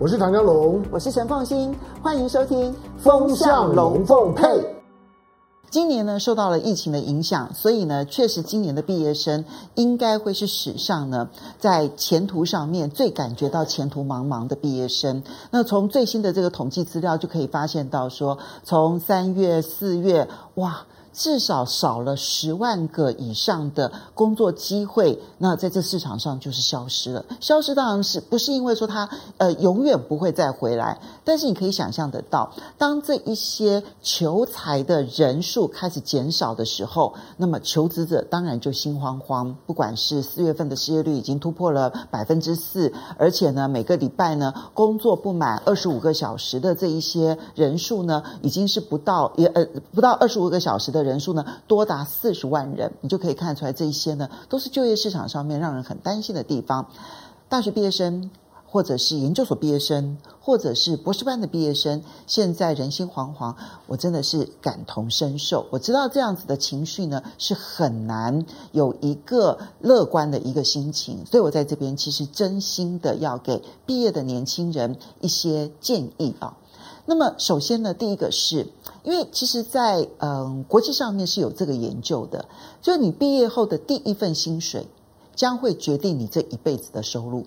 我是唐江龙，我是陈凤新，欢迎收听《风向龙凤配》。今年呢，受到了疫情的影响，所以呢，确实今年的毕业生应该会是史上呢，在前途上面最感觉到前途茫茫的毕业生。那从最新的这个统计资料就可以发现到说，从三月、四月，哇。至少少了十万个以上的工作机会，那在这市场上就是消失了。消失当然是不是因为说它呃永远不会再回来，但是你可以想象得到，当这一些求财的人数开始减少的时候，那么求职者当然就心慌慌。不管是四月份的失业率已经突破了百分之四，而且呢每个礼拜呢工作不满二十五个小时的这一些人数呢，已经是不到也呃不到二十五个小时的。人人数呢多达四十万人，你就可以看出来，这一些呢都是就业市场上面让人很担心的地方。大学毕业生，或者是研究所毕业生，或者是博士班的毕业生，现在人心惶惶，我真的是感同身受。我知道这样子的情绪呢是很难有一个乐观的一个心情，所以我在这边其实真心的要给毕业的年轻人一些建议啊。那么首先呢，第一个是因为其实在，嗯国际上面是有这个研究的，就你毕业后的第一份薪水，将会决定你这一辈子的收入。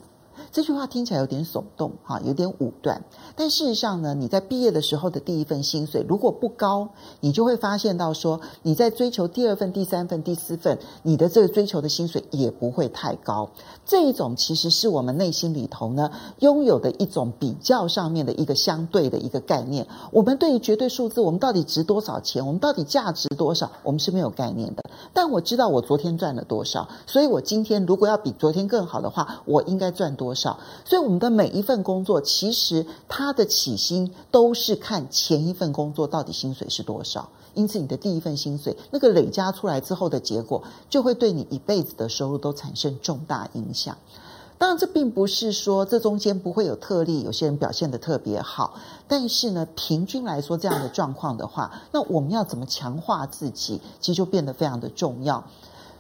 这句话听起来有点耸动，哈，有点武断。但事实上呢，你在毕业的时候的第一份薪水如果不高，你就会发现到说，你在追求第二份、第三份、第四份，你的这个追求的薪水也不会太高。这一种其实是我们内心里头呢拥有的一种比较上面的一个相对的一个概念。我们对于绝对数字，我们到底值多少钱？我们到底价值多少？我们是没有概念的。但我知道我昨天赚了多少，所以我今天如果要比昨天更好的话，我应该赚多少？少，所以我们的每一份工作，其实它的起薪都是看前一份工作到底薪水是多少。因此，你的第一份薪水那个累加出来之后的结果，就会对你一辈子的收入都产生重大影响。当然，这并不是说这中间不会有特例，有些人表现得特别好。但是呢，平均来说，这样的状况的话，那我们要怎么强化自己，其实就变得非常的重要。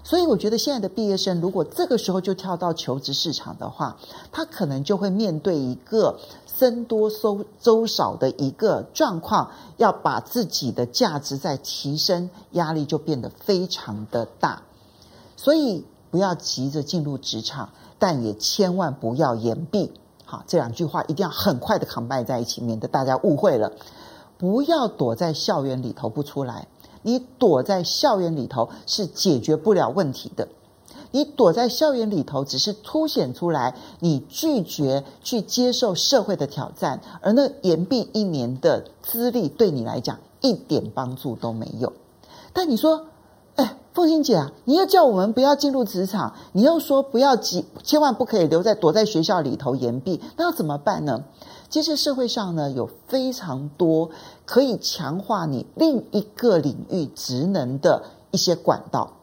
所以我觉得现在的毕业生，如果这个时候就跳到求职市场的话，他可能就会面对一个僧多粥粥少的一个状况，要把自己的价值再提升，压力就变得非常的大。所以不要急着进入职场，但也千万不要言毕。好，这两句话一定要很快的 combine 在一起，免得大家误会了。不要躲在校园里头不出来。你躲在校园里头是解决不了问题的，你躲在校园里头只是凸显出来你拒绝去接受社会的挑战，而那延毕一年的资历对你来讲一点帮助都没有。但你说，哎，凤馨姐啊，你又叫我们不要进入职场，你又说不要急，千万不可以留在躲在学校里头延毕，那要怎么办呢？其实社会上呢，有非常多可以强化你另一个领域职能的一些管道，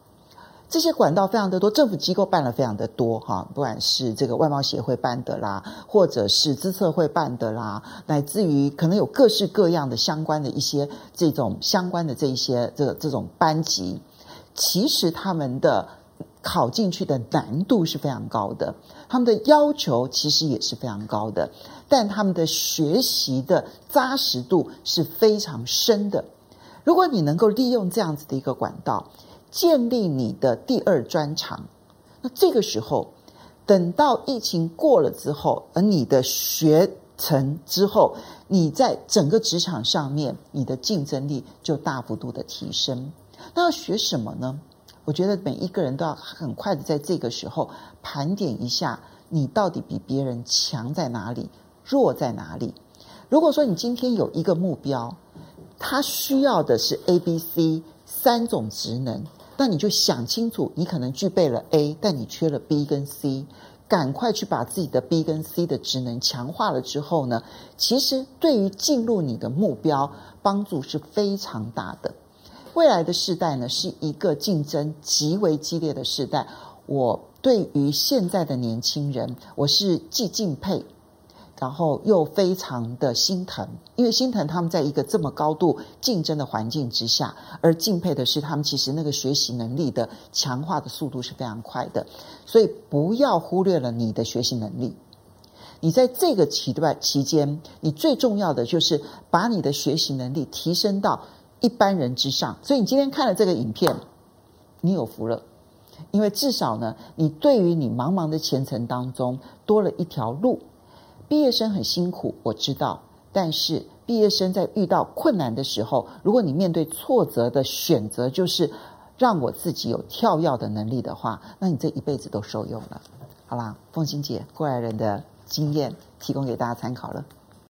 这些管道非常的多，政府机构办了非常的多哈，不管是这个外贸协会办的啦，或者是资策会办的啦，乃至于可能有各式各样的相关的一些这种相关的这一些这这种班级，其实他们的。考进去的难度是非常高的，他们的要求其实也是非常高的，但他们的学习的扎实度是非常深的。如果你能够利用这样子的一个管道，建立你的第二专长，那这个时候，等到疫情过了之后，而你的学成之后，你在整个职场上面，你的竞争力就大幅度的提升。那要学什么呢？我觉得每一个人都要很快的在这个时候盘点一下，你到底比别人强在哪里，弱在哪里。如果说你今天有一个目标，它需要的是 A、B、C 三种职能，那你就想清楚，你可能具备了 A，但你缺了 B 跟 C，赶快去把自己的 B 跟 C 的职能强化了之后呢，其实对于进入你的目标帮助是非常大的。未来的世代呢，是一个竞争极为激烈的世代。我对于现在的年轻人，我是既敬佩，然后又非常的心疼，因为心疼他们在一个这么高度竞争的环境之下，而敬佩的是他们其实那个学习能力的强化的速度是非常快的。所以不要忽略了你的学习能力。你在这个期段期间，你最重要的就是把你的学习能力提升到一般人之上。所以你今天看了这个影片，你有福了，因为至少呢，你对于你茫茫的前程当中多了一条路。毕业生很辛苦，我知道，但是毕业生在遇到困难的时候，如果你面对挫折的选择就是让我自己有跳跃的能力的话，那你这一辈子都受用了。好啦，凤馨姐过来人的经验提供给大家参考了。